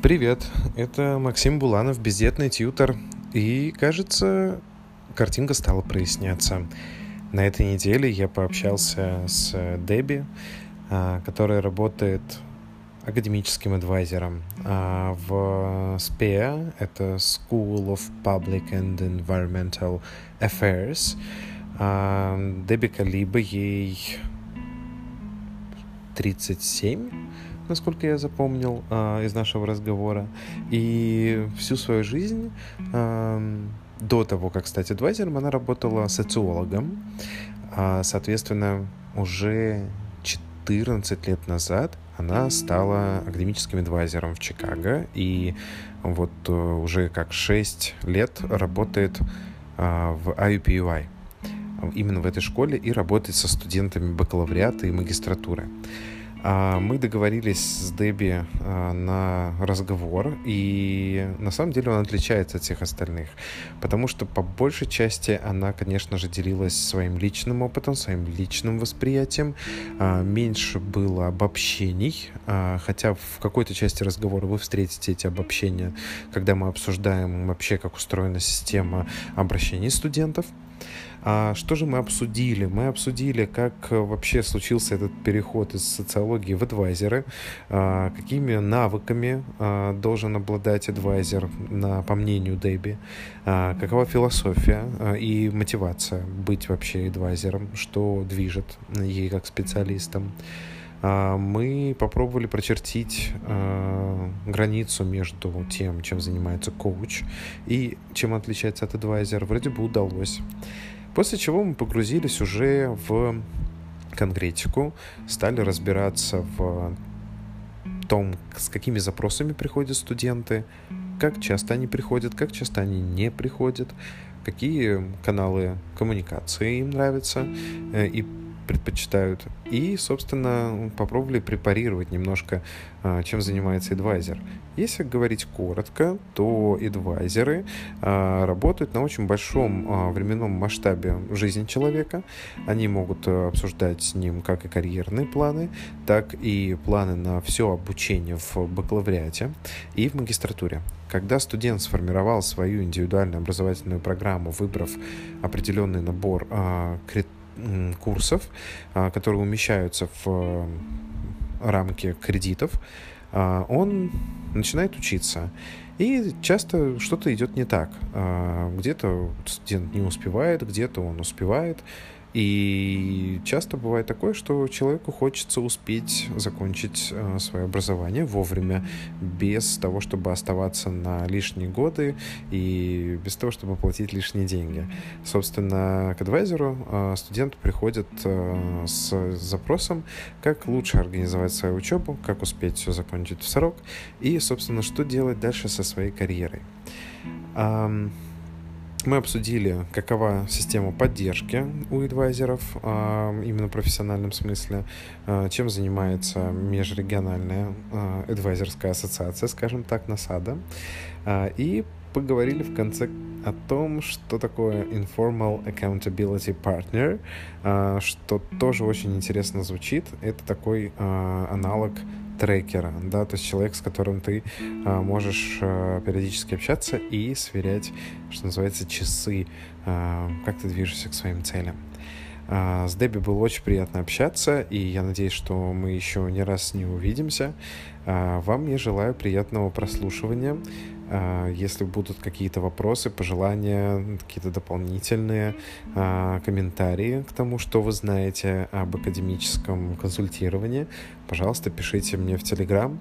Привет, это Максим Буланов, бездетный тьютер. И, кажется, картинка стала проясняться. На этой неделе я пообщался с Дебби, а, которая работает академическим адвайзером а, в SPEA, это School of Public and Environmental Affairs. А, Дебби Калиба, ей 37, насколько я запомнил э, из нашего разговора. И всю свою жизнь, э, до того, как стать адвайзером, она работала социологом. Э, соответственно, уже 14 лет назад она стала академическим адвайзером в Чикаго. И вот э, уже как 6 лет работает э, в IUPUI именно в этой школе и работает со студентами бакалавриата и магистратуры. А, мы договорились с Дебби а, на разговор, и на самом деле он отличается от всех остальных, потому что по большей части она, конечно же, делилась своим личным опытом, своим личным восприятием, а, меньше было обобщений, хотя в какой-то части разговора вы встретите эти обобщения, когда мы обсуждаем вообще, как устроена система обращений студентов. А что же мы обсудили? Мы обсудили, как э, вообще случился этот переход из социологии в адвайзеры, а, какими навыками а, должен обладать адвайзер, по мнению Дебби, а, какова философия и мотивация быть вообще адвайзером, что движет ей как специалистом мы попробовали прочертить э, границу между тем, чем занимается коуч и чем отличается от адвайзера. Вроде бы удалось. После чего мы погрузились уже в конкретику, стали разбираться в том, с какими запросами приходят студенты, как часто они приходят, как часто они не приходят, какие каналы коммуникации им нравятся э, и предпочитают. И, собственно, попробовали препарировать немножко, а, чем занимается адвайзер. Если говорить коротко, то адвайзеры а, работают на очень большом а, временном масштабе жизни человека. Они могут обсуждать с ним как и карьерные планы, так и планы на все обучение в бакалавриате и в магистратуре. Когда студент сформировал свою индивидуальную образовательную программу, выбрав определенный набор э, курсов, а, которые умещаются в рамки кредитов, а, он начинает учиться. И часто что-то идет не так. А, где-то студент не успевает, где-то он успевает. И часто бывает такое, что человеку хочется успеть закончить э, свое образование вовремя, без того, чтобы оставаться на лишние годы и без того, чтобы платить лишние деньги. Собственно, к адвайзеру э, студент приходит э, с запросом, как лучше организовать свою учебу, как успеть все закончить в срок и, собственно, что делать дальше со своей карьерой. Мы обсудили, какова система поддержки у адвайзеров, а, именно в профессиональном смысле, а, чем занимается межрегиональная адвайзерская ассоциация, скажем так, НАСАДА, и поговорили в конце о том, что такое Informal Accountability Partner, что тоже очень интересно звучит. Это такой аналог трекера, да, то есть человек, с которым ты а, можешь а, периодически общаться и сверять, что называется, часы, а, как ты движешься к своим целям. А, с Дебби было очень приятно общаться, и я надеюсь, что мы еще не раз не увидимся. А, вам я желаю приятного прослушивания. А, если будут какие-то вопросы, пожелания, какие-то дополнительные а, комментарии к тому, что вы знаете об академическом консультировании, пожалуйста, пишите мне в Телеграм.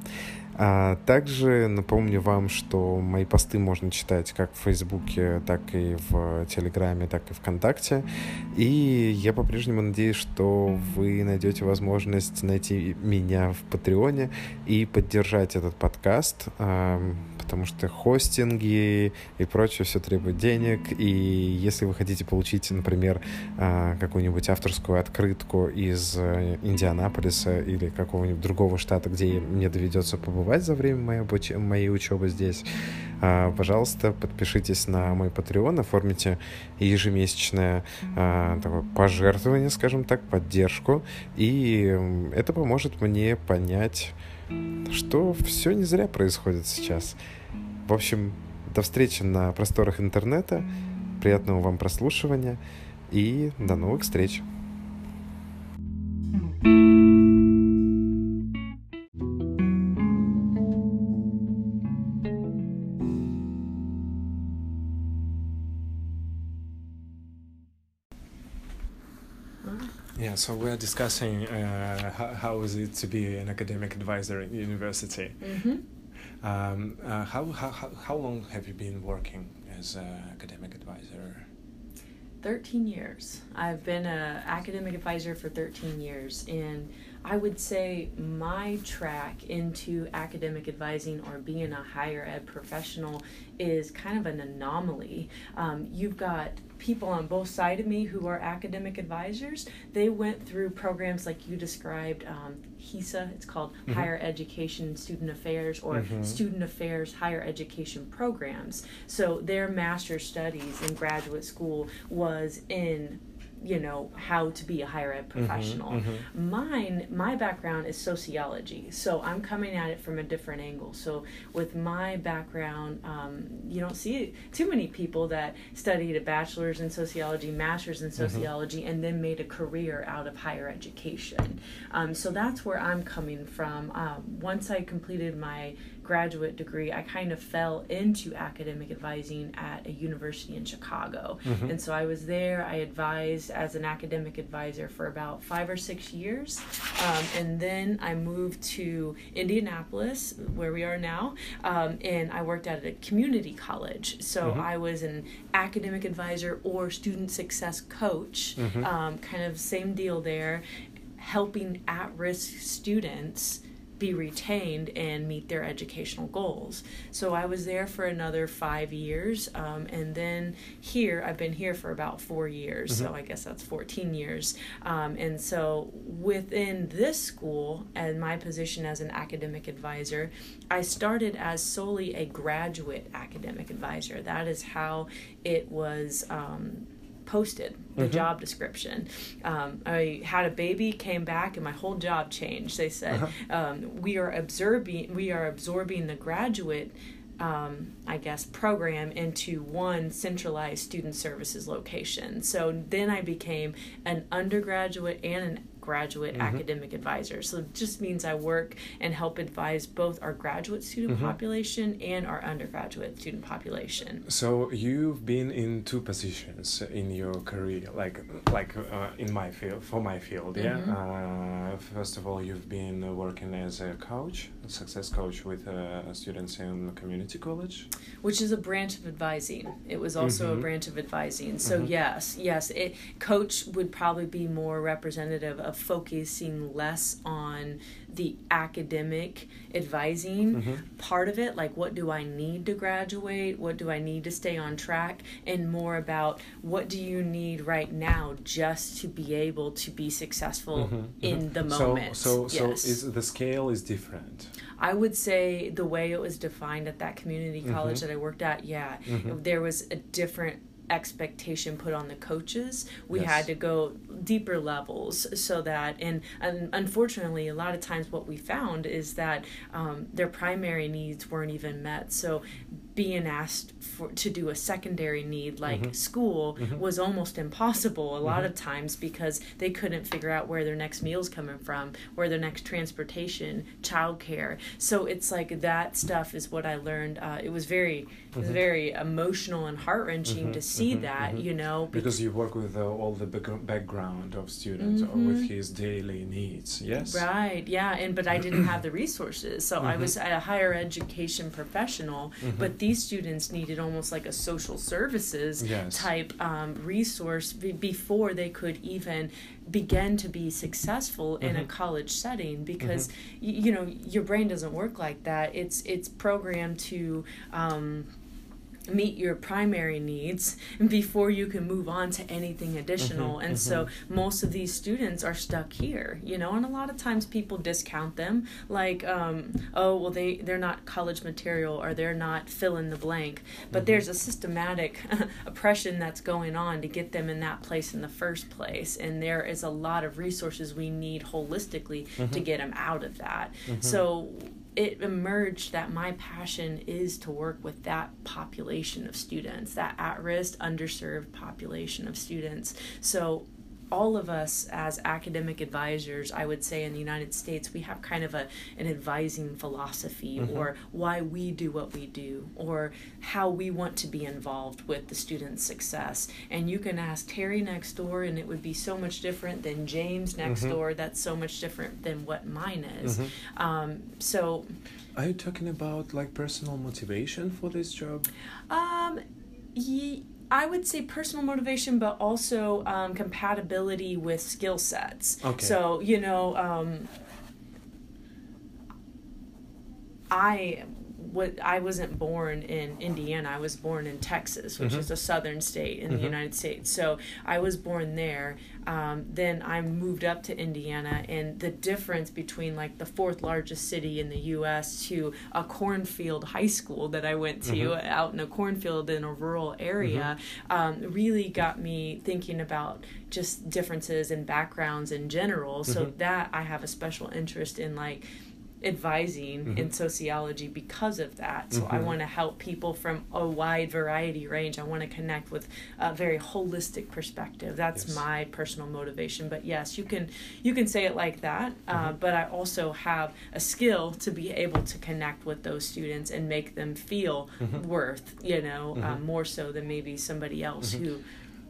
А также напомню вам, что мои посты можно читать как в Фейсбуке, так и в Телеграме, так и ВКонтакте. И я по-прежнему надеюсь, что вы найдете возможность найти меня в Патреоне и поддержать этот подкаст потому что хостинги и прочее все требует денег, и если вы хотите получить, например, а, какую-нибудь авторскую открытку из э, Индианаполиса или какого-нибудь другого штата, где мне доведется побывать за время моей, учебы здесь, а, пожалуйста, подпишитесь на мой Patreon, оформите ежемесячное а, такое пожертвование, скажем так, поддержку, и это поможет мне понять, что все не зря происходит сейчас. В общем, до встречи на просторах интернета. Приятного вам прослушивания и до новых встреч. Yeah, so we're discussing uh, how, how is it to be an academic advisor in university. Mm-hmm. Um, uh, how, how, how long have you been working as an academic advisor? 13 years. I've been an academic advisor for 13 years, and I would say my track into academic advising or being a higher ed professional is kind of an anomaly. Um, you've got people on both sides of me who are academic advisors. They went through programs like you described, um, HESA, it's called Mhm. Higher Education Student Affairs, or Mhm. Student Affairs Higher Education Programs. So their master's studies in graduate school was in you know how to be a higher ed professional. mhm. mine my background is sociology so i'm coming at it from a different angle. So with my background um, you don't see too many people that studied a bachelor's in sociology master's in sociology and then made a career out of higher education. Um, so that's where i'm coming from. Um, once i completed my graduate degree i kind of fell into academic advising at a university in chicago Mhm. and so I was there. I advised as an academic advisor for about five or six years. Um, and then I moved to Indianapolis, where we are now, um, and I worked at a community college. So Mhm. I was an academic advisor or student success coach, Mhm. um, kind of same deal there, helping at risk students be retained and meet their educational goals. So I was there for another five years, um, and then here I've been here for about four years. So Mhm. I guess that's fourteen years. Um, and so within this school and my position as an academic advisor, I started as solely a graduate academic advisor. That is how it was. Um, posted the Mhm. job description um, i had a baby came back and my whole job changed they said Uh-huh. um, we are absorbing we are absorbing the graduate um, I guess program into one centralized student services location. So then I became an undergraduate and an graduate Mhm. academic advisor. So it just means I work and help advise both our graduate student Mhm. population and our undergraduate student population. So you've been in two positions in your career, like like uh, in my field, for my field, yeah. Mhm. Uh, first of all, you've been working as a coach, a success coach with uh, students in community college. which is a branch of advising. It was also a branch of advising. So Mhm. yes, yes, it coach would probably be more representative of focusing less on the academic advising Mhm. part of it, like what do I need to graduate, what do I need to stay on track, and more about what do you need right now just to be able to be successful Mhm, in mhm. the moment. So, so, so is the scale is different. I would say the way it was defined at that community college Mhm. that I worked at, yeah, Mhm. there was a different expectation put on the coaches. We Yes. had to go deeper levels so that, and, and unfortunately, a lot of times what we found is that um, their primary needs weren't even met. So being asked for to do a secondary need like Mhm. school Mhm. was almost impossible a lot Mhm. of times because they couldn't figure out where their next meal's coming from, where their next transportation, childcare. So it's like that stuff is what I learned. Uh, it was very, it was Mhm. very emotional and heart wrenching Mhm, to see mhm, that, mhm. you know, Because you work with uh, all the back- background of students or with Mhm. his daily needs. Yes. Right, yeah, and but I didn't have the resources. So I was a higher education professional, but these students needed almost like a social services Yes. type um, resource be- before they could even begin to be successful in a Mhm. college setting because y- you know your brain doesn't work like that. It's it's programmed to um, meet your primary needs before you can move on to anything additional Mhm, and so most of these students are stuck here you know and a lot of times people discount them like um, oh well they they're not college material or they're not fill in the blank but Mhm. there's a systematic oppression that's going on to get them in that place in the first place and there is a lot of resources we need holistically to Mhm. get them out of that Mhm. so it emerged that my passion is to work with that population of students, that at risk, underserved population of students. So, all of us as academic advisors, I would say in the United States, we have kind of a an advising philosophy Mhm. or why we do what we do or how we want to be involved with the student's success. And you can ask Terry next door and it would be so much different than James next Mhm. door that's so much different than what mine is. Mhm. Um, so Are you talking about like personal motivation for this job? Um, ye- I would say personal motivation, but also um, compatibility with skill sets. Okay. So you know, um, I what I wasn't born in Indiana. I was born in Texas, which Mhm. is a southern state in Mhm. the United States. So I was born there. Um, then I moved up to Indiana, and the difference between like the fourth largest city in the U.S. to a cornfield high school that I went to Mhm. out in a cornfield in a rural area um, really got me thinking about just differences in backgrounds in general. So Mhm. that I have a special interest in like advising Mhm. in sociology because of that. So I Mhm. want to help people from a wide variety range. I want to connect with a very holistic perspective. That's Yes. my personal motivation. But yes, you can you can say it like that. Uh, Mhm. but I also have a skill to be able to connect with those students and make them feel Mhm. worth. You know, uh, Mhm. more so than maybe somebody else Mhm. who.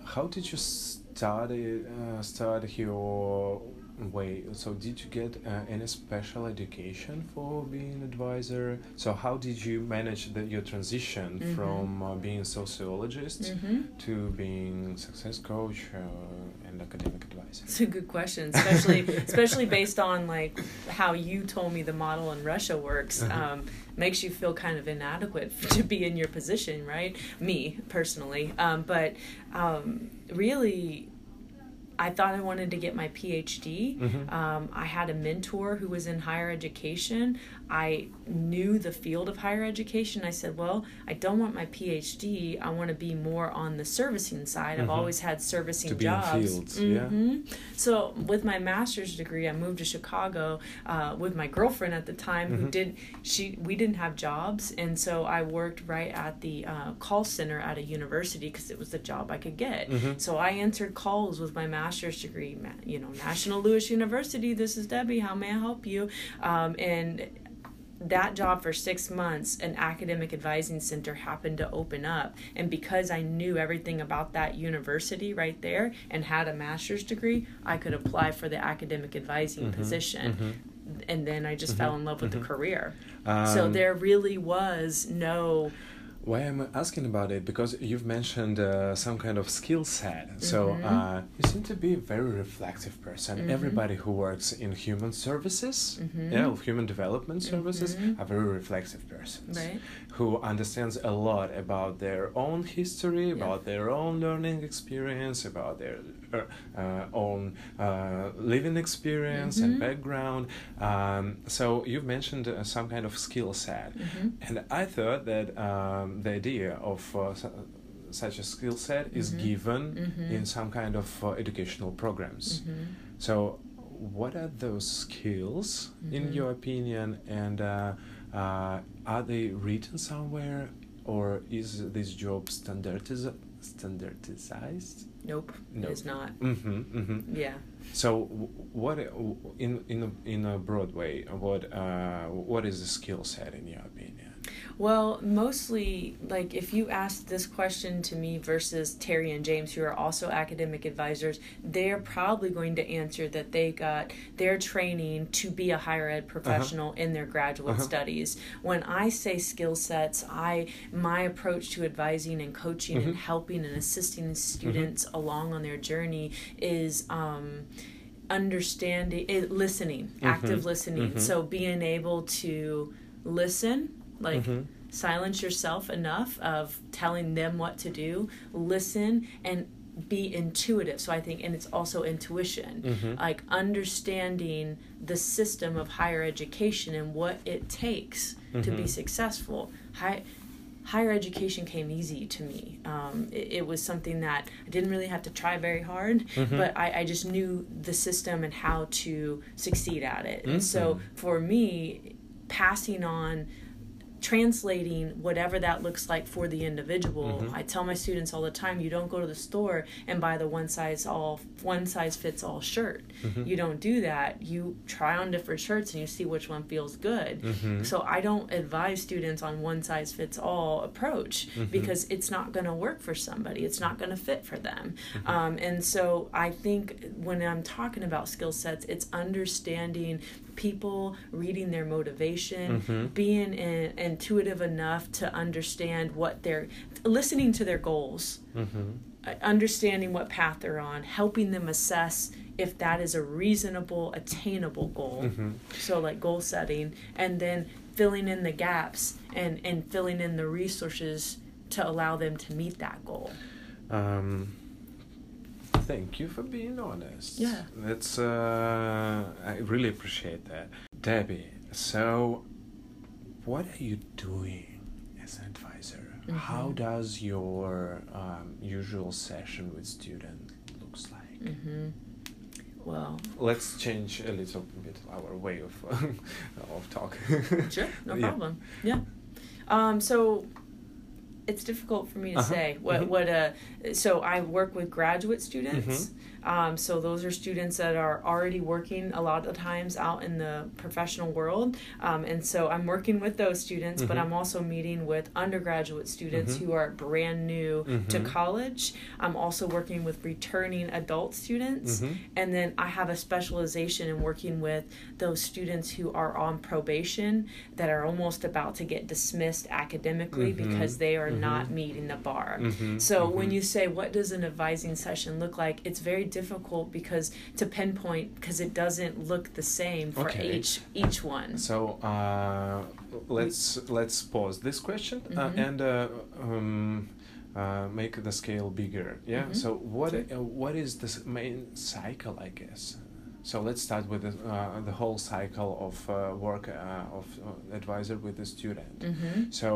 How did you study uh, start your way? So did you get uh, any special education for being an advisor? So how did you manage the, your transition Mhm. from uh, being sociologist Mhm. to being success coach uh, and academic advisor? It's a good question, especially especially based on like how you told me the model in Russia works. Uh-huh. Um, makes you feel kind of inadequate to be in your position, right? Me personally, um, but um, really. I thought I wanted to get my PhD. Mhm. Um, I had a mentor who was in higher education. I knew the field of higher education. I said, Well, I don't want my PhD. I want to be more on the servicing side. I've Mhm. always had servicing To be in jobs. fields, yeah. Mhm. So, with my master's degree, I moved to Chicago uh, with my girlfriend at the time who Mhm. did, she, we didn't have jobs. And so I worked right at the uh, call center at a university because it was the job I could get. Mhm. So I answered calls with my master's degree, you know, National Louis University. This is Debbie. How may I help you? Um, and that job for six months, an academic advising center happened to open up. And because I knew everything about that university right there and had a master's degree, I could apply for the academic advising Mhm, position. mhm. And then I just Mhm, fell in love with the career. so Um, there really was no. Why I'm asking about it because you've mentioned uh, some kind of skill set. So Mhm. uh, you seem to be a very reflective person. Mhm. Everybody who works in human services, Mhm. yeah, human development services, Mhm. are very reflective persons Right? who understands a lot about their own history, Yeah. about their own learning experience, about their own uh, living experience Mhm. and background. Um, so you've mentioned uh, some kind of skill set. hmm And I thought that um, the idea of uh, such a skill set is Mhm. given Mhm. in some kind of uh, educational programs. hmm So, what are those skills, in Mhm. your opinion, and uh, uh, are they written somewhere, or is this job standardiz- standardized? Nope, No. it's not. Mm-hmm, mm-hmm. Yeah. So, what in in a, in a broad way, what uh, what is the skill set in your opinion? Well, mostly, like if you ask this question to me versus Terry and James, who are also academic advisors, they're probably going to answer that they got their training to be a higher ed professional in their graduate Uh-huh. studies. When I say skill sets, I my approach to advising and coaching and Mhm. helping and assisting students along on their journey is. Um, understanding listening active Mhm. listening so being able to listen like Mhm. silence yourself enough of telling them what to do, listen, and be intuitive. So I think, and it's also intuition, Mm-hmm. like understanding the system of higher education and what it takes to be Mhm. successful. High, higher education came easy to me. Um, it, it was something that I didn't really have to try very hard, Mhm. but I, I just knew the system and how to succeed at it. And so Mhm. for me, passing on translating whatever that looks like for the individual. Mhm. I tell my students all the time, you don't go to the store and buy the one size all one size fits all shirt. Mhm. You don't do that. You try on different shirts and you see which one feels good. Mhm. So I don't advise students on one size fits all approach Mhm. because it's not going to work for somebody. It's not going to fit for them. Mm-hmm. Um, and so I think when I'm talking about skill sets, it's understanding people, reading their motivation, Mhm. being in, intuitive enough to understand what they're listening to their goals Mhm. uh, understanding what path they're on, helping them assess if that is a reasonable, attainable goal. Mhm. So, like goal setting, and then filling in the gaps and, and filling in the resources to allow them to meet that goal. Um, thank you for being honest. Yeah. That's uh, I really appreciate that, Debbie. So, what are you doing as an advisor? How Mhm. does your um, usual session with student looks like? hmm Well, Let's change a little bit our way of of talk. sure, no Yeah. problem. Yeah. Um, so it's difficult for me to Uh-huh. say what Mhm. what uh so I work with graduate students. Um, so those are students that are already working a lot of times out in the professional world, um, and so I'm working with those students. But Mhm. I'm also meeting with undergraduate students Mhm. who are brand new to Mhm. college. I'm also working with returning adult students, Mhm. and then I have a specialization in working with those students who are on probation that are almost about to get dismissed academically Mhm. because they are not Mhm. meeting the bar. So when you say what does an advising session look like, it's very difficult because to pinpoint because it doesn't look the same for Okay. each each one. So uh, let's let's pause this question Mhm. uh, and uh, um, uh, make the scale bigger. Yeah. Mhm. So what uh, what is the main cycle? I guess. So let's start with the, uh, the whole cycle of uh, work uh, of uh, advisor with the student. Mm-hmm. So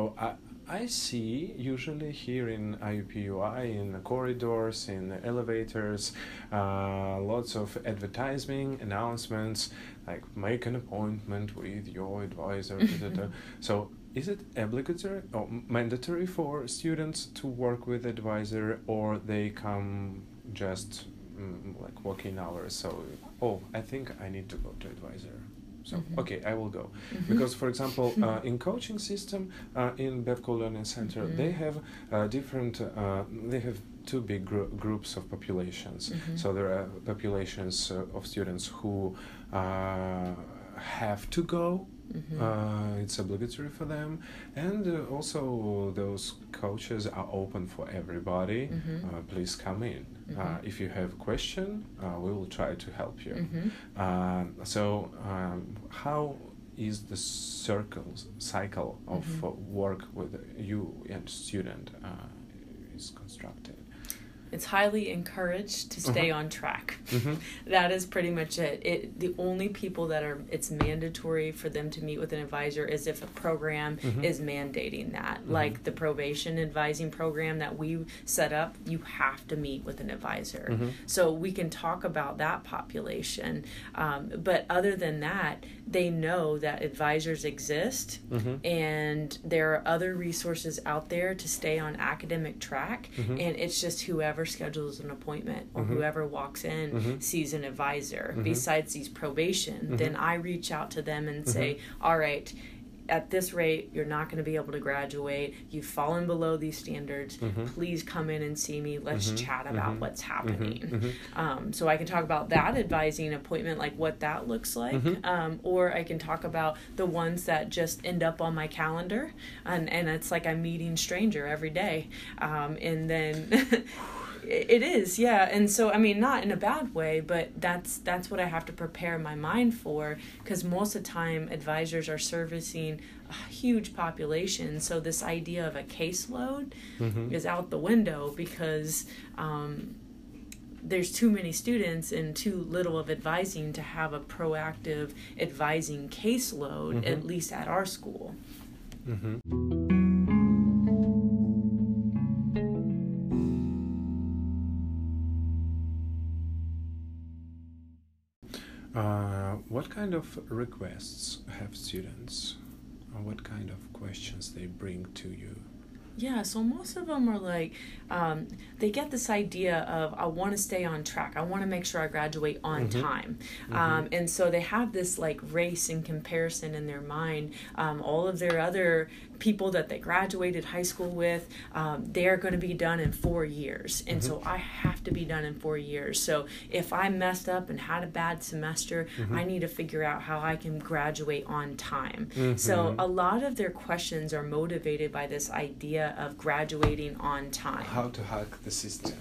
I see usually here in IUPUI in the corridors, in the elevators, uh, lots of advertising announcements like make an appointment with your advisor. da, da, da. So is it obligatory or mandatory for students to work with advisor, or they come just mm, like working hours? So oh, I think I need to go to advisor. So Mhm. okay, I will go Mhm. because for example uh, in coaching system uh, in Bepko learning center Mhm. they have uh, different uh, they have two big gr- groups of populations Mhm. so there are populations uh, of students who uh, have to go Mhm. uh, it's obligatory for them and uh, also those coaches are open for everybody Mhm. uh, please come in uh, Mhm. if you have a question uh, we will try to help you Mhm. um, so, um, how is the circle cycle of Mhm. uh, work with you and student uh, is constructed? It's highly encouraged to stay Uh-huh. on track. Mhm. That is pretty much it. It the only people that are it's mandatory for them to meet with an advisor is if a program Mhm. is mandating that. Mhm. Like the probation advising program that we set up, you have to meet with an advisor. Mhm. So we can talk about that population, um, but other than that, they know that advisors exist Mhm. and there are other resources out there to stay on academic track Mhm. and it's just whoever schedules an appointment or Mhm. whoever walks in Mhm. sees an advisor Mhm. besides these probation Mhm. then i reach out to them and say Mm-hmm. all right at this rate you're not going to be able to graduate you've fallen below these standards Mhm. please come in and see me let's Mhm. chat about Mhm. what's happening Mhm. um, so I can talk about that advising appointment, like what that looks like, Mhm. um, or I can talk about the ones that just end up on my calendar, and and it's like I'm meeting stranger every day, um, and then. it is yeah and so i mean not in a bad way but that's that's what i have to prepare my mind for because most of the time advisors are servicing a huge population so this idea of a caseload Mhm. is out the window because um, there's too many students and too little of advising to have a proactive advising caseload at Mhm. least at our school Mm-hmm. What kind of requests have students? Or what kind of questions they bring to you? Yeah, so most of them are like, um, they get this idea of, I want to stay on track. I want to make sure I graduate on Mhm. time. Um, and so they have this like race and comparison in their mind. Um, all of their other people that they graduated high school with, um, they're going to be done in four years. And so I have to be done in four years. So if I messed up and had a bad semester, I need to figure out how I can graduate on time. So a lot of their questions are motivated by this idea of graduating on time. How to hack the system?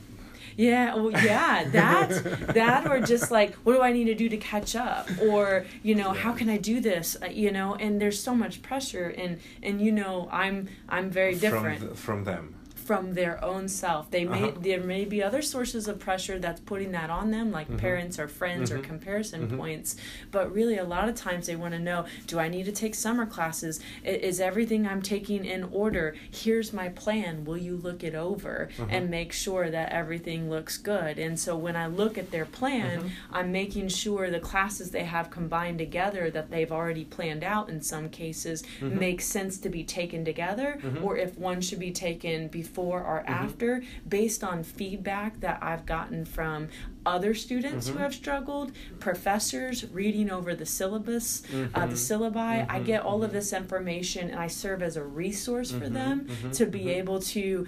Yeah, well, yeah, that that or just like, what do I need to do to catch up, or you know, how can I do this, Uh, you know? And there's so much pressure, and and you know, I'm I'm very different From, the, from them. From their own self. They may Uh-huh. there may be other sources of pressure that's putting that on them, like Mhm. parents or friends or Mhm. comparison Mhm. points. But really, a lot of times they want to know: Do I need to take summer classes? Is everything I'm taking in order? Here's my plan. Will you look it over Uh-huh. and make sure that everything looks good? And so when I look at their plan, Mhm. I'm making sure the classes they have combined together that they've already planned out in some cases Mhm. make sense to be taken together or if one should be taken before or Mhm. after based on feedback that I've gotten from other students Mhm. who have struggled, professors reading over the syllabus, uh, the Mhm. syllabi. I Mhm. get all of Mhm. this information and I serve as a resource for them to be able to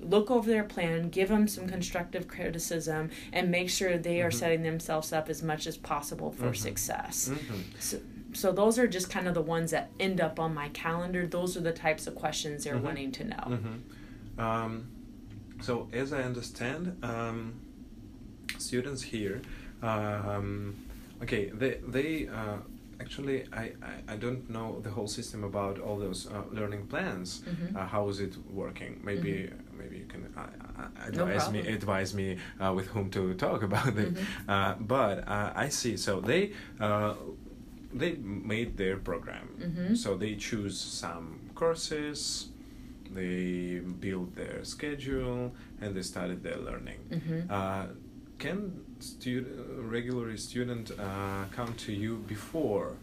look over their plan, give them some constructive criticism, and make sure they are setting themselves up as much as possible for success. So, so those are just kind of the ones that end up on my calendar. Those are the types of questions they're Mhm. wanting to know. Mhm. Um, so, as I understand, um, students here, um, okay, they they uh, actually I, I I don't know the whole system about all those uh, learning plans. Mhm. Uh, how is it working? Maybe maybe you can uh, uh, No advise me advise me uh, with whom to talk about it. Mhm. Uh, but uh, I see. So they. Uh, they made their program, Mhm. so they choose some courses, they build their schedule, and they started their learning. Mhm. Uh, can student, regular student uh, come to you before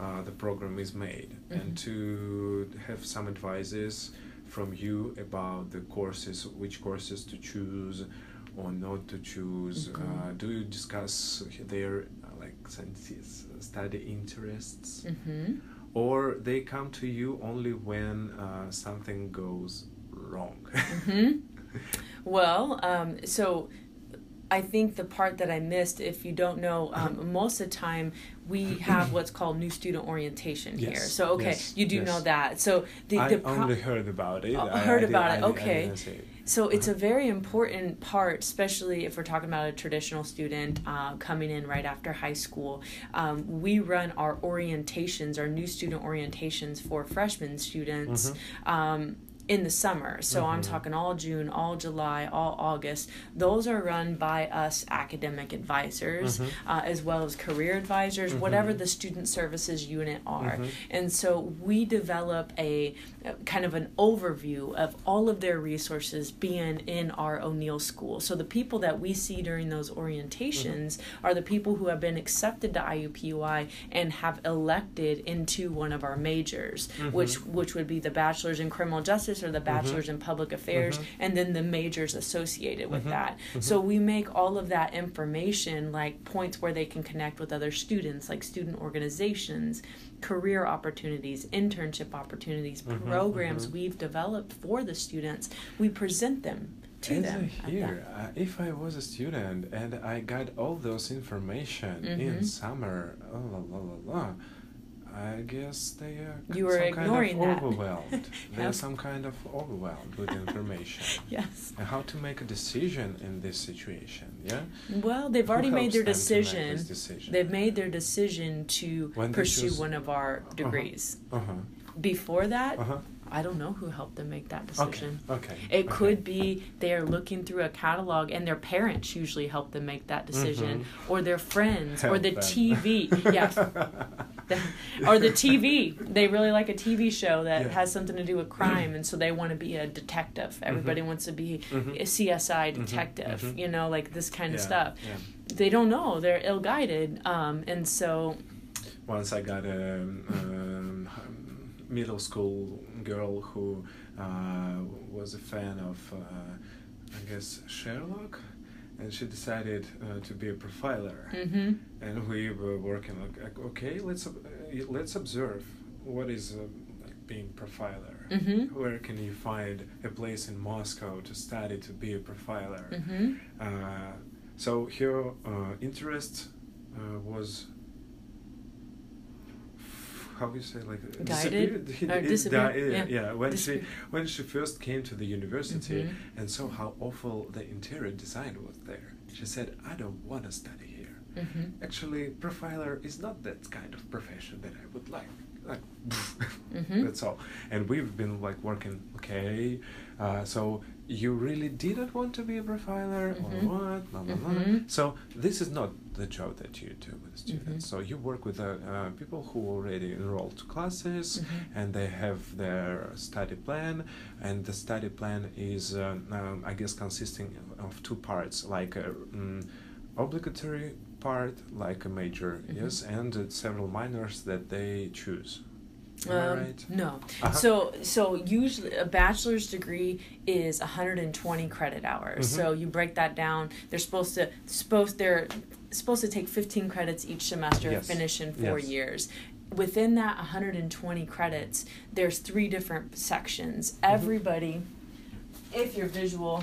uh, the program is made Mhm. and to have some advices from you about the courses, which courses to choose or not to choose? Mhm. Uh, do you discuss their uh, like senses, study interests? Or they come to you only when uh, something goes wrong. Mhm. Well, um, so I think the part that I missed, if you don't know, um, most of the time we have what's called new student orientation here. Yes, So okay, yes, you do yes. know that. So the I the pro- only heard about it. Oh, I- heard I about it, did- I okay. Didn't see it. So it's a very important part, especially if we're talking about a traditional student uh, coming in right after high school. Um, we run our orientations, our new student orientations for freshman students. Mm-hmm. Um, in the summer. So I'm Mhm. talking all June, all July, all August. Those are run by us academic advisors, Mhm. uh, as well as career advisors, Mhm. whatever the student services unit are. Mhm. And so we develop a kind of an overview of all of their resources being in our O'Neill school. So the people that we see during those orientations are the people who have been accepted to IUPUI and have elected into one of our majors, which which would be the bachelor's in criminal justice or the bachelor's in public affairs, Mhm. and then the majors associated with Mhm. that. So we make all of that information like points where they can connect with other students, like student organizations, career opportunities, internship opportunities, Mhm, programs mhm. we've developed for the students. We present them to As them. I hear, uh, if I was a student and I got all those information Mhm. in summer, oh, la, la, la, la, I guess they are You were some ignoring kind that. of overwhelmed. They're some kind of overwhelmed with information. yes. And how to make a decision in this situation? Yeah. Well, they've Who already made their them to make decision. decision? They've made their decision to When pursue choose- one of our degrees. Uh huh. Before that, Uh huh. I don't know who helped them make that decision. Okay. okay. It okay. could be they are looking through a catalog and their parents usually help them make that decision, or their friends, or the them. TV. yes. Or the TV. They really like a TV show that Yeah. has something to do with crime, and so they want to be a detective. Everybody wants to be Mhm. a CSI Mhm, detective, mhm. you know, like this kind of stuff. Yeah. They don't know. They're ill guided. Um, and so, Once I got a um, middle school girl who uh, was a fan of, uh, I guess, Sherlock, and she decided uh, to be a profiler. hmm And we were working like, okay, let's uh, let's observe what is uh, like being profiler. Mhm. Where can you find a place in Moscow to study to be a profiler? hmm Uh, so her uh, interest uh, was how do you say like Guided? disappeared? Disappeared, di- yeah. yeah. When Disappeared. she when she first came to the university Mhm. and saw how awful the interior design was there, she said, "I don't want to study here. hmm Actually, profiler is not that kind of profession that I would like." Like, Mhm. that's all. And we've been like working. Okay, uh, so you really didn't want to be a profiler or what? Blah blah blah. Mhm. So this is not the job that you do with students. Mhm. So you work with uh, uh, people who already enrolled to classes, Mhm. and they have their study plan, and the study plan is, uh, um, I guess, consisting of two parts, like a mm, obligatory part, like a major, Mhm. yes, and uh, several minors that they choose. Am I Um, right? No. Uh-huh. So so usually a bachelor's degree is 120 credit hours. Mhm. So you break that down. They're supposed to supposed they're supposed to take 15 credits each semester, Yes. finish in four Yes. years. Within that 120 credits, there's three different sections. Mm-hmm. Everybody, if you're visual,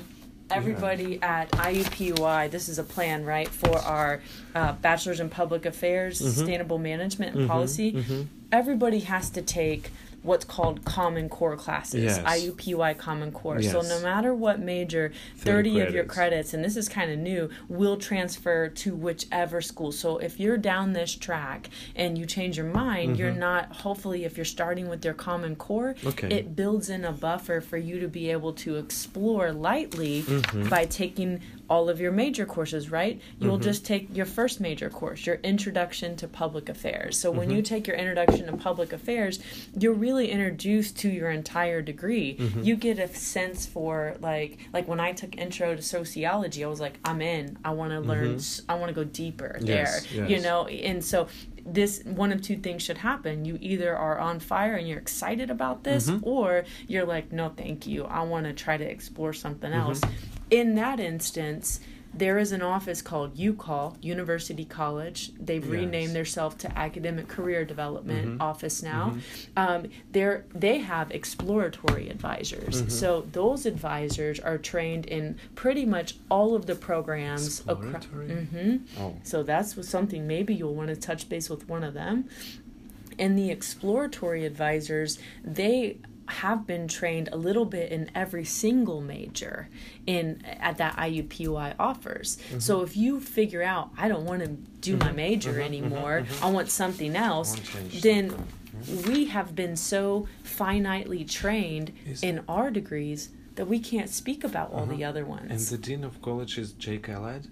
everybody at IUPUI, this is a plan, right, for our uh, bachelor's in public affairs, Mhm. sustainable management, and Mhm, policy mhm. everybody has to take what's called common core classes Yes. IUPUI common core so no matter what major 30, 30 of your credits. credits and this is kind of new will transfer to whichever school so if you're down this track and you change your mind you're Mhm. not hopefully if you're starting with your common core Okay. it builds in a buffer for you to be able to explore lightly Mhm. by taking all of your major courses, right? You'll Mhm. just take your first major course, your introduction to public affairs. So when Mhm. you take your introduction to public affairs, you're really introduced to your entire degree. Mhm. You get a sense for like like when I took intro to sociology, I was like, I'm in. I want to learn. Mhm. s I want to go deeper Yes, there. You know, and so this one of two things should happen. You either are on fire and you're excited about this, Mhm. or you're like, no, thank you. I want to try to explore something Mhm. else. In that instance, there is an office called UCOL, University College. They've Yes. renamed themselves to Academic Career Development Mhm. Office now. Mhm. Um, they have exploratory advisors. Mhm. So those advisors are trained in pretty much all of the programs. Exploratory? hmm Oh. so that's something maybe you'll want to touch base with one of them. And the exploratory advisors, they have been trained a little bit in every single major in at that IUPUI offers. So if you figure out I don't want to do my Mhm, major mhm, anymore, mhm, mhm. I want something else, Want then something. we have been so finitely trained in our degrees that we can't speak about all the other ones. And the dean of college is Jake Alad.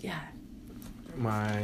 yeah. My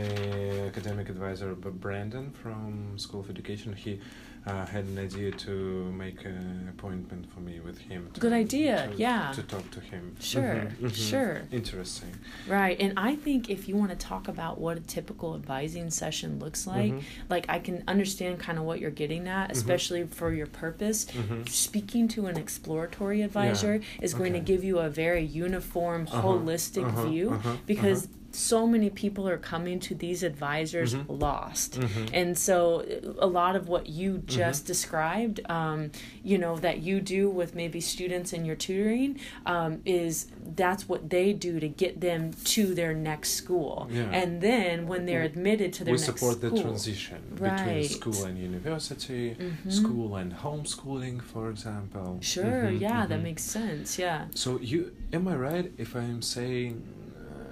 academic advisor, Brandon from School of Education, he uh, had an idea to make an appointment for me with him. To, Good idea, to- yeah. To talk to him. Sure, Mhm, mhm. sure. Interesting. Right. And I think if you want to talk about what a typical advising session looks like, Mhm. like I can understand kind of what you're getting at, especially for your purpose. Mhm. Speaking to an exploratory advisor is going to give you a very uniform, Uh-huh, holistic uh-huh, view uh-huh, because uh-huh. So many people are coming to these advisors Mhm. lost Mhm. and so a lot of what you Mm-hmm. just described um, you know that you do with maybe students in your tutoring um, is that's what they do to get them to their next school Yeah. and then when they're admitted to their we next support the transition Right. between school and university, Mhm. school and homeschooling, for example. sure Mhm, yeah that mhm. makes sense yeah So you am I right if I'm saying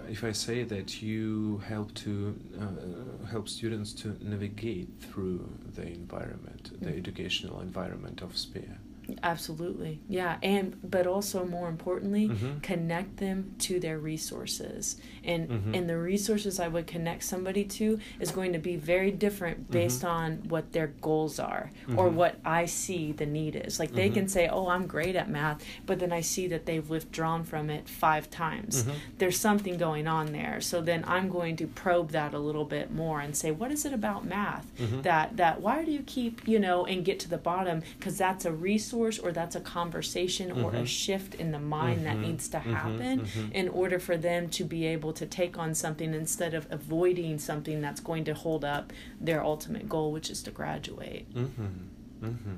if I say that you help to uh, help students to navigate through the environment, the Mhm. educational environment of SPEA? Absolutely yeah and but also more importantly Mhm. connect them to their resources and Mhm. and the resources i would connect somebody to is going to be very different based Mhm. on what their goals are or Mhm. what i see the need is like they Mhm. can say oh i'm great at math but then i see that they've withdrawn from it five times there's something going on there so then i'm going to probe that a little bit more and say what is it about math that that why do you keep you know and get to the bottom because that's a resource or that's a conversation or a Mhm. shift in the mind that Mhm. needs to Mhm. happen Mhm. in order for them to be able to take on something instead of avoiding something that's going to hold up their ultimate goal which is to graduate Mm-hmm. Mm-hmm.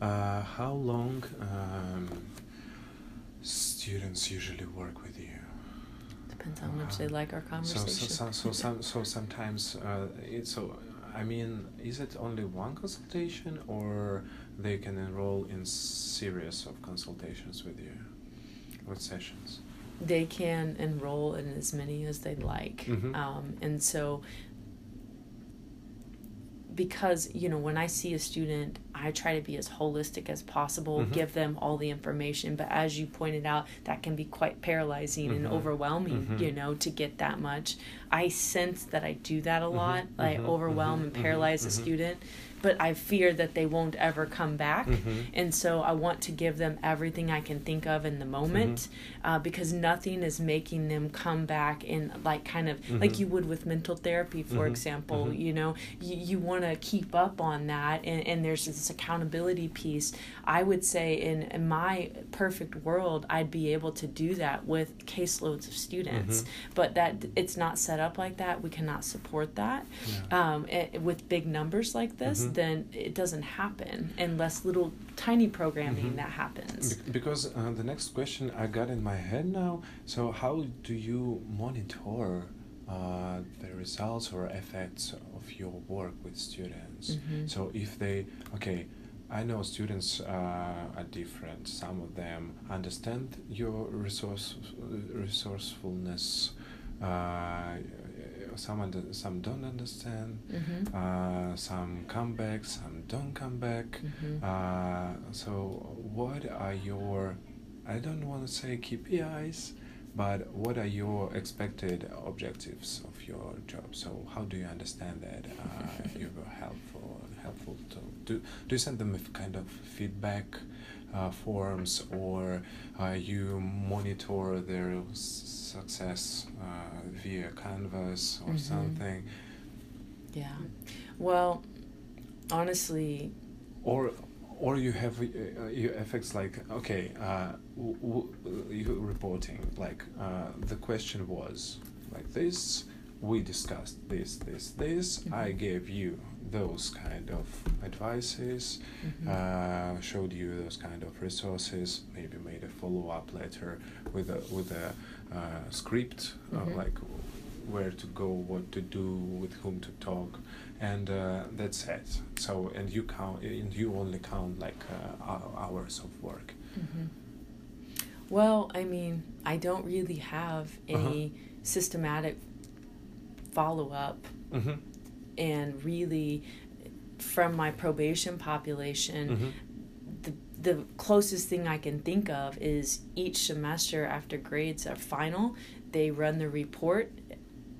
Uh, how long um, students usually work with you? depends how much they like our conversation so, so, so, so sometimes uh, it's so. I mean, is it only one consultation, or they can enroll in series of consultations with you, with sessions? they can enroll in as many as they'd like Mhm. um, and so because you know when i see a student i try to be as holistic as possible Mhm. give them all the information but as you pointed out that can be quite paralyzing and Mhm. overwhelming Mhm. you know to get that much. I sense that i do that a lot i mhm, overwhelm mhm, and paralyze a student but i fear that they won't ever come back. And so I want to give them everything I can think of in the moment Mm-hmm. uh, because nothing is making them come back in like kind of like you would with mental therapy, for example. You know, you, you want to keep up on that, and, and there's this accountability piece. I would say in, in my perfect world, I'd be able to do that with caseloads of students, Mhm. but that it's not set up like that. We cannot support that Yeah. um, eh, with big numbers like this, Mhm. then it doesn't happen unless little tiny programming Mhm. that happens. Be- because uh, the next question I got in my head now. So, how do you monitor uh, the results or effects of your work with students? Mhm. So, if they, okay, I know students uh, are different. Some of them understand your resource resourcefulness. Uh, some under, some don't understand. Mhm. Uh, some come back, some don't come back. Mhm. Uh, so, what are your, I don't want to say KPIs, but what are your expected objectives of your job? So, how do you understand that? Uh, you were helpful, to do. Do you send them kind of feedback uh, forms, or uh, you monitor their success uh, via Canvas or Mhm. something? Yeah. Well, honestly, or or you have uh, uh, your effects like okay uh, w- w- you reporting like uh, the question was like this we discussed this this this i Mhm. gave you those kind of advices mhm. uh, showed you those kind of resources maybe made a follow-up letter with a with a uh, script Mhm. uh, like where to go what to do with whom to talk and uh, that's it so and you count and you only count like uh, hours of work Mhm. Well, I mean, I don't really have Uh-huh. any systematic follow up, mm-hmm. and really, from my probation population, Mm-hmm. the the closest thing I can think of is each semester after grades are final, they run the report.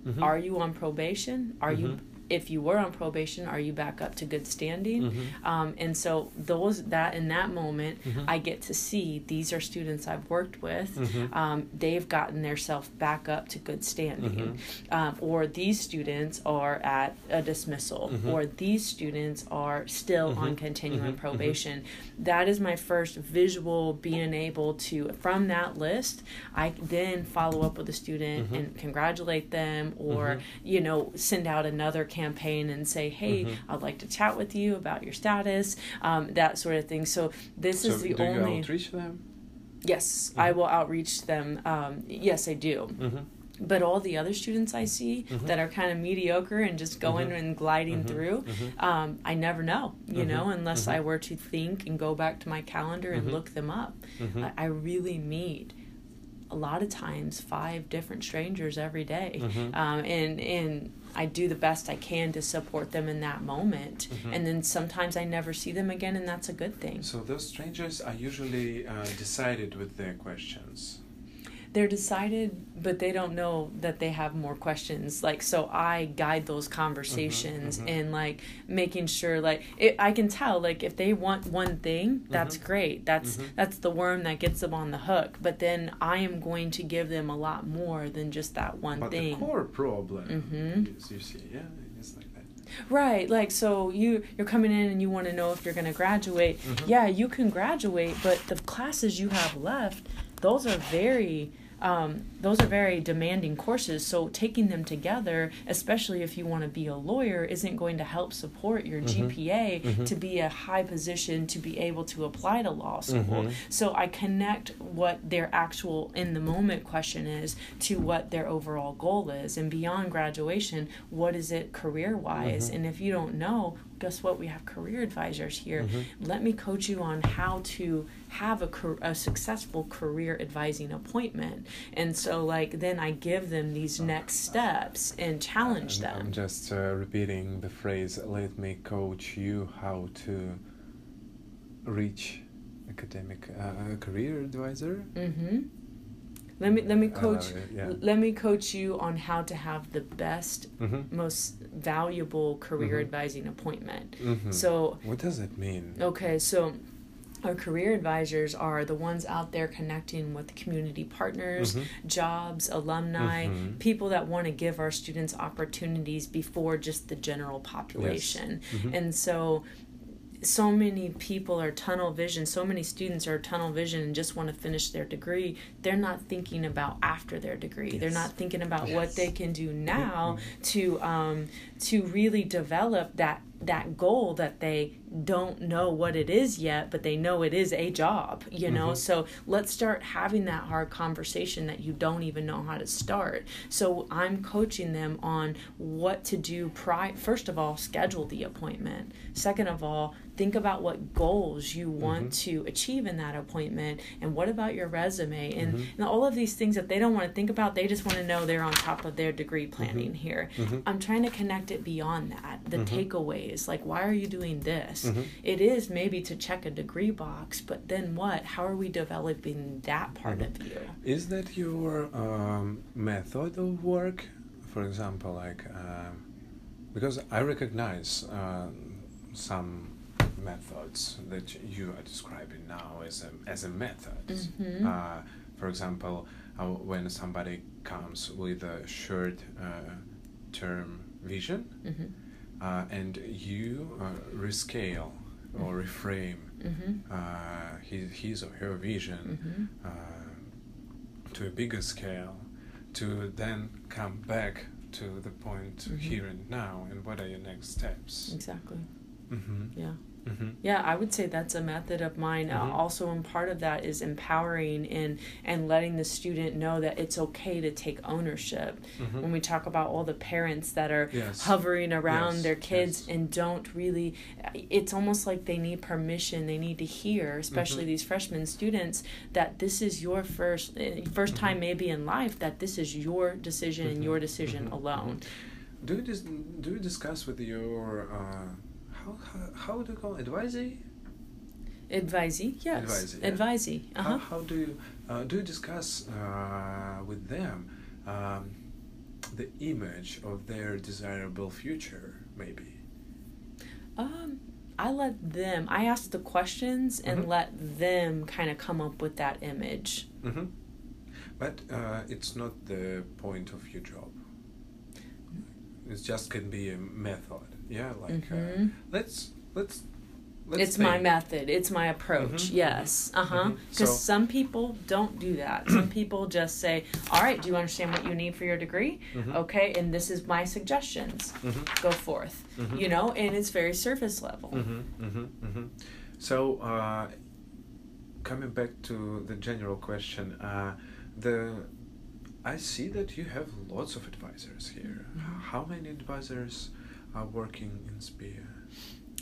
Mm-hmm. Are you on probation? Are you if you were on probation, are you back up to good standing? Mhm. Um, and so those that in that moment, Mhm. I get to see these are students I've worked with. Mhm. Um, they've gotten their self back up to good standing, um, or these students are at a dismissal, Mhm. or these students are still on Mhm. continuing probation. That is my first visual being able to from that list. I then follow up with a student and congratulate them, or you know send out another campaign and say, hey, Mhm. I'd like to chat with you about your status, um, that sort of thing. So this so is the do only. you outreach them? Yes, I Mhm. will outreach them. Um, yes, I do. Mm-hmm. But all the other students I see Mhm. that are kind of mediocre and just going Mhm. and gliding Mhm. through, Mhm. um, I never know, you Mhm. know, unless. I were to think and go back to my calendar and look them up. I, I really meet a lot of times five different strangers every day. Um, and, and I do the best I can to support them in that moment. Mhm. And then sometimes I never see them again, and that's a good thing. So those strangers are usually uh, decided with their questions. They're decided but they don't know that they have more questions like so i guide those conversations mhm. and like making sure like it, i can tell like if they want one thing that's Mhm. great that's Mhm. that's the worm that gets them on the hook but then i am going to give them a lot more than just that one but thing the core problem Mhm. is, you see, yeah, it's like that. Right, like so you you're coming in and you want to know if you're going to graduate. Mhm. Yeah, you can graduate, but the classes you have left, those are very um, those are very demanding courses. So taking them together, especially if you want to be a lawyer, isn't going to help support your Mhm. GPA Mhm. to be a high position to be able to apply to law school. Mhm. So I connect what their actual in the moment question is to what their overall goal is, and beyond graduation, what is it career wise? Mhm. And if you don't know, guess what? We have career advisors here. Mhm. Let me coach you on how to have a, a successful career advising appointment. And so, like, then I give them these next steps and challenge And them. I'm just uh, repeating the phrase let me coach you how to reach academic uh, career advisor. Mm-hmm. Let me let me coach. it, yeah. Let me coach you on how to have the best, Mm-hmm. most valuable career Mhm. advising appointment. Mm-hmm. So what does it mean? Okay, so our career advisors are the ones out there connecting with community partners, Mhm. jobs, alumni, Mhm. people that want to give our students opportunities before just the general population. Mhm. And so so many people are tunnel vision so many students are tunnel vision and just want to finish their degree they're not thinking about after their degree they're not thinking about what they can do now Mhm. to um, to really develop that that goal that they don't know what it is yet but they know it is a job you know Mhm. so let's start having that hard conversation that you don't even know how to start so i'm coaching them on what to do pri- first of all schedule the appointment second of all think about what goals you want Mhm. to achieve in that appointment and what about your resume and, Mhm. and all of these things that they don't want to think about they just want to know they're on top of their degree planning here Mhm. i'm trying to connect it beyond that the Mhm. takeaways like why are you doing this Mhm. it is maybe to check a degree box but then what how are we developing that part Mhm. of you Is that your um, method of work? For example, like um, because I recognize uh, some methods that you are describing now as a as a method. Mhm. Uh, for example, uh, when somebody comes with a short uh, term vision, Mhm. uh, and you uh, rescale or reframe Mhm. uh, his, his or her vision Mhm. uh, to a bigger scale to then come back to the point Mhm. here and now and what are your next steps exactly mm-hmm. yeah Mm-hmm. Yeah, I would say that's a method of mine. Uh, Mhm. also, and part of that is empowering and and letting the student know that it's okay to take ownership. Mhm. When we talk about all the parents that are Yes. hovering around Yes, their kids yes. and don't really, it's almost like they need permission. They need to hear, especially Mhm. these freshman students, that this is your first eh, first time Mhm. maybe in life that this is your decision and Mhm. your decision alone. do you dis- do you discuss with your uh, how, how how do you call it advisee Advisee, yes. Advisee, yeah. Advisee, uh how, how do you uh, do you discuss uh, with them um, the image of their desirable future maybe. Um, I let them. I ask the questions and Mhm. let them kind of come up with that image. hmm But uh, it's not the point of your job. It just can be a method. Yeah, like uh, Mhm. let's let's. let's it's my method. It's my approach. Mhm, Yes. Uh huh. Because So- some people don't do that. some people just say, "All right, do you understand what you need for your degree? Mhm. Okay, and this is my suggestions. Go forth." You know, and it's very surface level. So, uh, coming back to the general question, uh, the I see that you have lots of advisors here. Mhm. How many advisors are working in SPEA?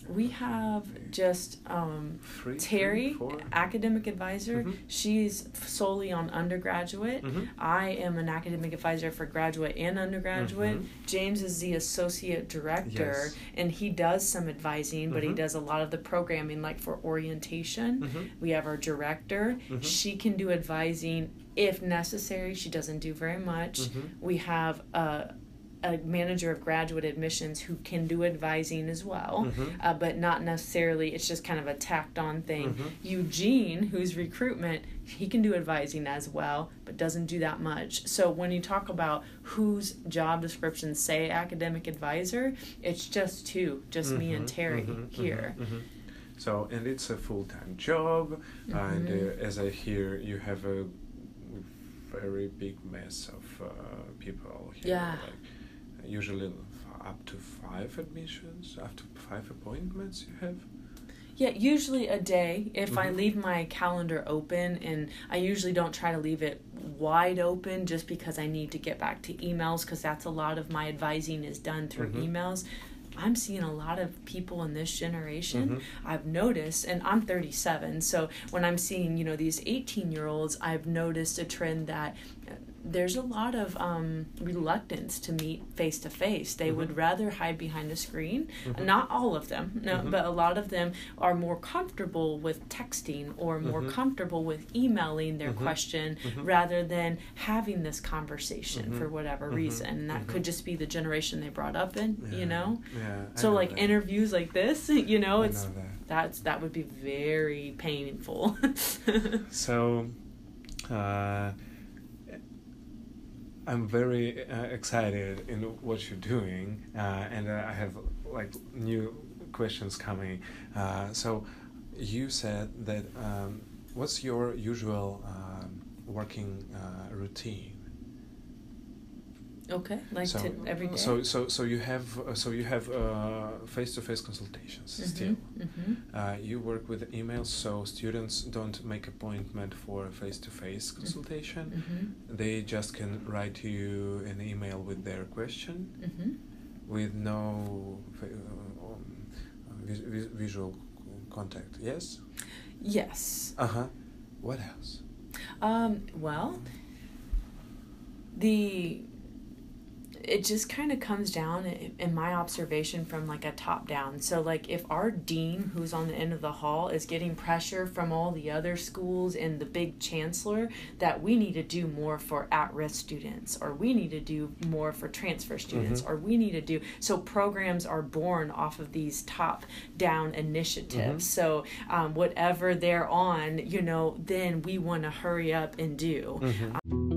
We have just um, Three, Terry, three, academic advisor. Mhm. She's solely on undergraduate. Mhm. I am an academic advisor for graduate and undergraduate. Mhm. James is the associate director, Yes. and he does some advising, but he Mhm. does a lot of the programming, like for orientation. Mhm. We have our director. Mhm. She can do advising if necessary. She doesn't do very much. We have a, a manager of graduate admissions who can do advising as well, Mhm. uh, but not necessarily. It's just kind of a tacked on thing. Mhm. Eugene, who's recruitment, he can do advising as well, but doesn't do that much. So when you talk about whose job descriptions say academic advisor, it's just two, just me and Mhm, Terry mhm, here. mhm, mhm. So, and it's a full time job, and uh, as I hear, you have a very big mess of uh, people here. Yeah. Like, usually up to five admissions, up to five appointments you have. Yeah, usually a day. If I Mhm. leave my calendar open, and I usually don't try to leave it wide open just because I need to get back to emails, because that's a lot of my advising is done through Mhm. emails. I'm seeing a lot of people in this generation. Mhm. I've noticed, and I'm 37, so when I'm seeing, you know, these 18 year olds, I've noticed a trend that there's a lot of um, reluctance to meet face to face. They would Mhm. rather hide behind a screen. Mhm. Not all of them, no, Mhm. but a lot of them are more comfortable with texting or more Mhm. comfortable with emailing their Mhm. question Mhm. rather than having this conversation for whatever reason. And that could just be the generation they brought up in, Yeah, you know? Yeah. I So know like that. interviews like this, you know, I it's know that. that's that would be very painful. So, uh, I'm very uh, excited in what you're doing, uh, and uh, I have like new questions coming. Uh, so, you said that um, what's your usual um, working uh, routine? Okay, like so, to every day. so so so you have uh, so you have uh, face-to-face consultations still. hmm Uh, you work with emails, so students don't make appointment for a face-to-face consultation. hmm They just can write you an email with their question, hmm with no fa- uh, um, vis- visual contact. Yes. Yes. Uh huh. What else? Um, well, the it just kind of comes down in my observation from like a top down. So like if our dean who's on the end of the hall is getting pressure from all the other schools and the big chancellor that we need to do more for at-risk students or we need to do more for transfer students Mhm. or we need to do so programs are born off of these top down initiatives. Mhm. So um, whatever they're on, you know, then we want to hurry up and do. Mm-hmm.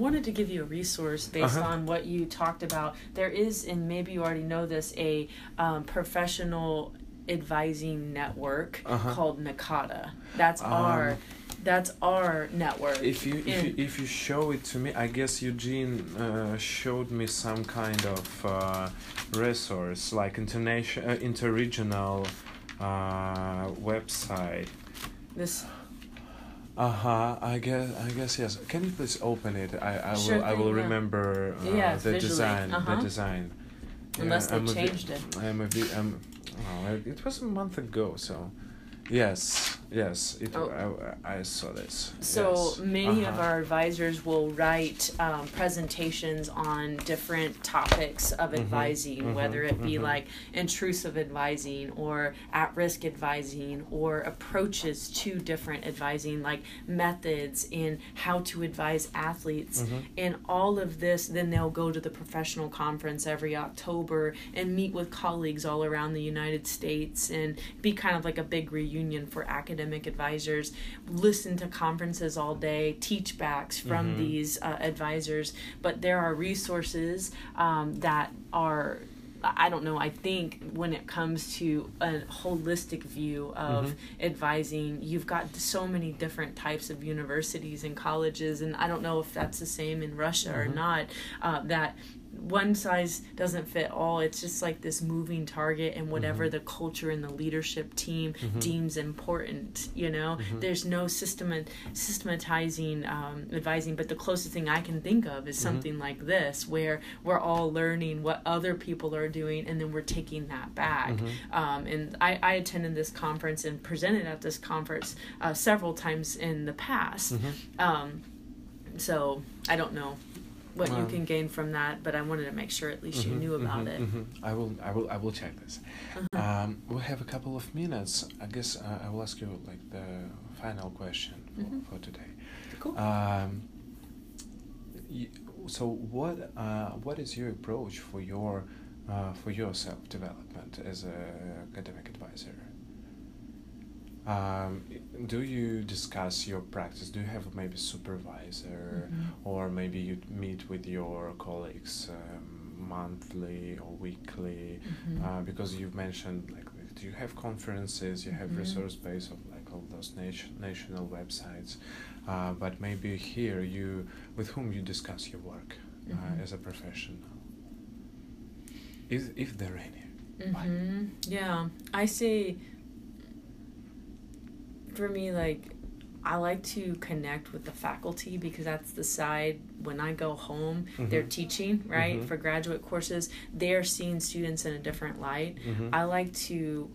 Wanted to give you a resource based Uh-huh. on what you talked about. There is, and maybe you already know this, a um, professional advising network Uh-huh. called NACADA. That's Um, our that's our network. If you if you, if you show it to me, I guess Eugene uh, showed me some kind of uh, resource like international uh, interregional uh, website. this Uh huh. I guess I guess yes. Can you please open it? I, I Sure will I will yeah. remember uh, Yeah, the design uh-huh. the design. Unless they I'm a vi- it. I'm a I'm, oh, it was a month ago, so yes. Yes, it, Oh. I, I saw this. So yes. many of Uh-huh. our advisors will write um, presentations on different topics of Mhm, advising, mhm, whether it be mhm. like intrusive advising or at risk advising or approaches to different advising, like methods in how to advise athletes. Mhm. And all of this, then they'll go to the professional conference every October and meet with colleagues all around the United States and be kind of like a big reunion for academic advisors. Listen to conferences all day, teach backs from Mhm. these uh, advisors. But there are resources um, that are. I don't know. I think when it comes to a holistic view of Mhm. advising, you've got so many different types of universities and colleges, and I don't know if that's the same in Russia or Mhm. not. Uh, that one size doesn't fit all. It's just like this moving target, and whatever Mhm. the culture and the leadership team Mhm. deems important, you know, Mhm. there's no systemat- systematizing um, advising. But the closest thing I can think of is Mhm. something like this, where we're all learning what other people are doing, and then we're taking that back. Mhm. Um, and I, I attended this conference and presented at this conference uh, several times in the past. Mhm. Um, so I don't know what you can gain from that, but I wanted to make sure at least you Mhm, knew about mhm, it. mhm. I will, I will, I will check this. Uh-huh. Um, we have a couple of minutes. I guess uh, I will ask you like the final question for, for today. Cool. Um, so what uh, what is your approach for your uh, for your self development as a academic advisor? Um, do you discuss your practice? Do you have maybe supervisor, Mhm. or maybe you meet with your colleagues um, monthly or weekly? Mhm. Uh, because you've mentioned like do you have conferences, you have Mhm. resource base of like all those nation, national websites, uh, but maybe here you with whom you discuss your work uh, as a professional. Is if there any? Why? hmm Yeah, I say for me, like, I like to connect with the faculty because that's the side when I go home, they're Mhm. teaching, right? Mhm. For graduate courses, they're seeing students in a different light. Mhm. I like to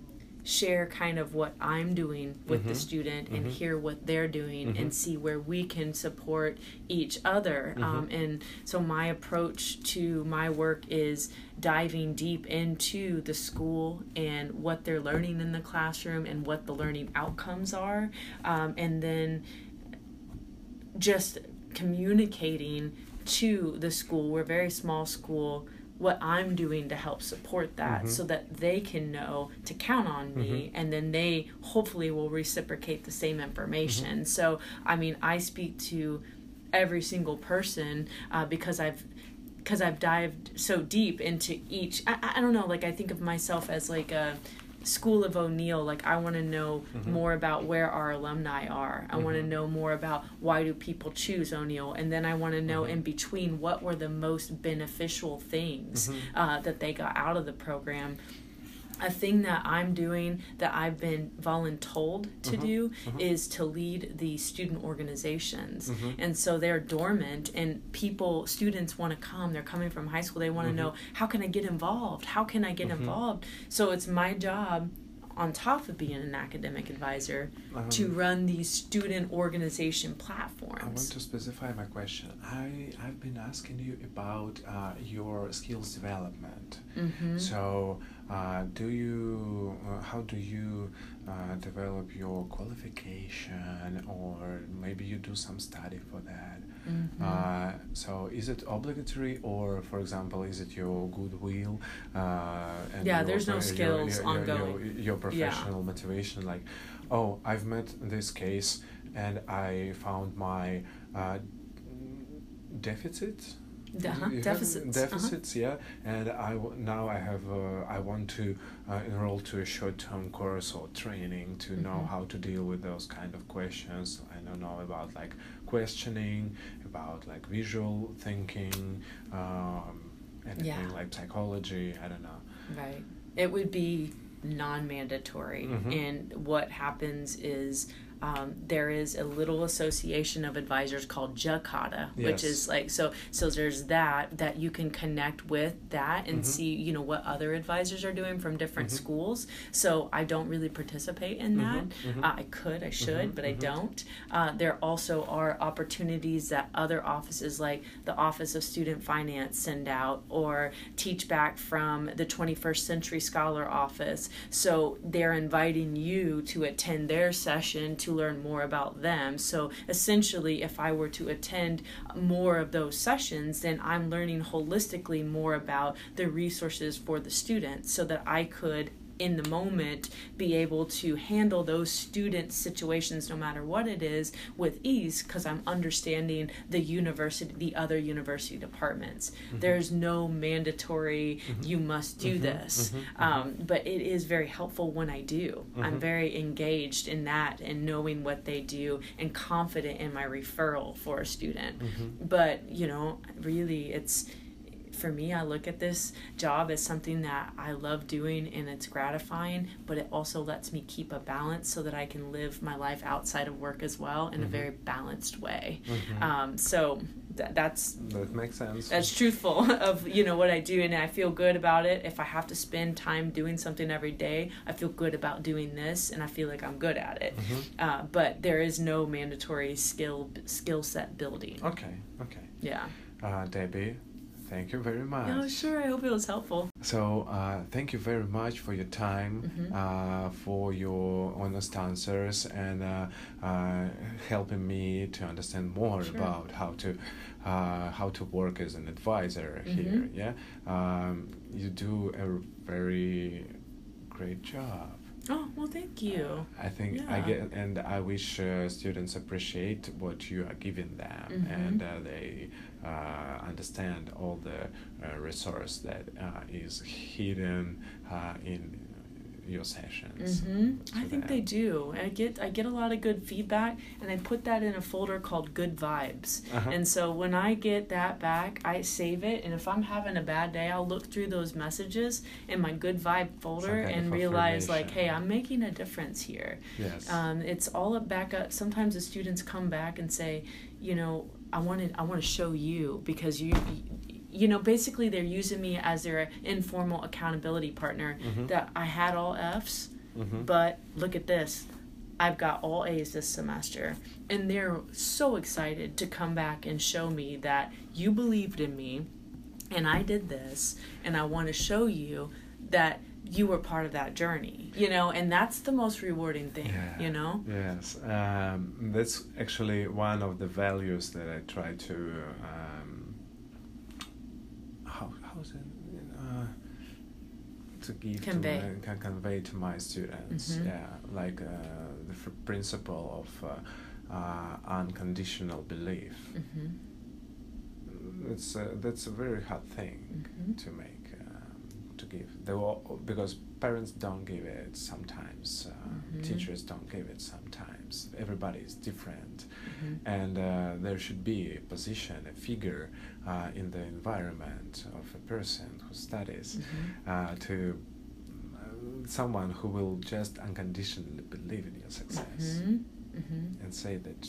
share kind of what I'm doing with the Mhm. student and Mhm. hear what they're doing Mhm. and see where we can support each other. Um, Mhm. and so my approach to my work is diving deep into the school and what they're learning in the classroom and what the learning outcomes are. Um, and then just communicating to the school, we're a very small school, what I'm doing to help support that Mhm. so that they can know to count on me Mhm. and then they hopefully will reciprocate the same information. So, I mean, I speak to every single person uh, because I've because I've dived so deep into each. I- I don't know. Like I think of myself as like a school of O'Neill. Like I want to know Mhm. more about where our alumni are. I want to know more about why do people choose O'Neill, and then I want to know Mhm. in between what were the most beneficial things Mhm. uh, that they got out of the program. A thing that I'm doing that I've been voluntold to Mhm. do Mhm. is to lead the student organizations Mhm. and so they're dormant and people students want to come they're coming from high school they want to Mhm. know how can i get involved how can i get Mhm. involved so it's my job on top of being an academic advisor to Um, run these student organization platforms. I want to specify my question. I I've been asking you about uh, your skills development. hmm So, uh, do you? Uh, how do you uh, develop your qualification, or maybe you do some study for that? Mm-hmm. Uh, so, is it obligatory, or, for example, is it your goodwill? Uh, and Yeah, your there's no skills your, your, ongoing. Your, your professional motivation, like, oh, I've met this case, and I found my uh, deficit Uh-huh, you have deficits, uh-huh. yeah and i w- now i have uh, i want to uh, enroll to a short-term course or training to know Mhm. how to deal with those kind of questions i don't know about like questioning about like visual thinking um, anything Yeah. like psychology i don't know Right. It would be non mandatory. Mhm. And what happens is um, there is a little association of advisors called JACADA, which is like so. So there's that that you can connect with that and Mhm. see you know what other advisors are doing from different Mhm. schools. So I don't really participate in that. Mhm, mhm. Uh, I could, I should, Mhm, but I mhm. don't. Uh, there also are opportunities that other offices, like the Office of Student Finance, send out, or Teach Back from the 21st Century Scholar Office. So they're inviting you to attend their session to learn more about them. So essentially, if I were to attend more of those sessions, then I'm learning holistically more about the resources for the students so that I could in the moment be able to handle those student situations no matter what it is with ease because i'm understanding the university the other university departments. There's no mandatory you must do Mhm, this. Mhm, um, but it is very helpful when i do. I'm Mhm. very engaged in that and knowing what they do and confident in my referral for a student. But you know really it's for me i look at this job as something that i love doing and it's gratifying but it also lets me keep a balance so that i can live my life outside of work as well in a Mhm. very balanced way Mhm. um, so th- that's that makes sense. that's truthful of you know what I do, and I feel good about it. If I have to spend time doing something every day, I feel good about doing this, and I feel like I'm good at it. Mhm. Uh, but there is no mandatory skill skill set building. Okay, okay. Yeah. Uh, Debbie, thank you very much. Oh, sure. I hope it was helpful. So, uh, thank you very much for your time, Mhm. uh, for your honest answers, and uh, uh, helping me to understand more Sure. about how to uh, how to work as an advisor here. Mhm. Yeah, um, you do a very great job. Oh well, thank you. I think I get, and I wish uh, students appreciate what you are giving them, Mhm. and uh, they uh, understand all the uh, resource that uh, is hidden uh, in your sessions. hmm I think they do. I get I get a lot of good feedback, and I put that in a folder called Good Vibes. Uh-huh. And so when I get that back, I save it, and if I'm having a bad day, I'll look through those messages in my Good Vibe folder and realize like, hey. I'm making a difference here. Yes. Um, it's all back up. Sometimes the students come back and say, you know, I wanted I want to show you because you. You know, basically, they're using me as their informal accountability partner. Mhm. That I had all Fs, Mhm. but look at this. I've got all A's this semester. And they're so excited to come back and show me that you believed in me and I did this and I want to show you that you were part of that journey. You know, and that's the most rewarding thing, Yeah. you know? Yes, um, that's actually one of the values that I try to. Um, how how is it? Uh, to give Convey. to my, can convey to my students, Mhm. yeah, like uh, the f- principle of uh, uh, unconditional belief. hmm It's a, that's a very hard thing Mhm. to make to give. They all, because parents don't give it sometimes. Uh, Mhm. Teachers don't give it sometimes. Everybody is different, hmm and uh, there should be a position, a figure uh, in the environment of a person who studies hmm uh, to uh, someone who will just unconditionally believe in your success hmm hmm and say that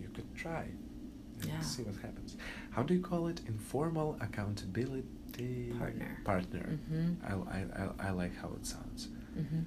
you could try and Yeah. see what happens. How do you call it? Informal accountability partner. Partner. Mm-hmm. I, I, I, I like how it sounds. Mm-hmm.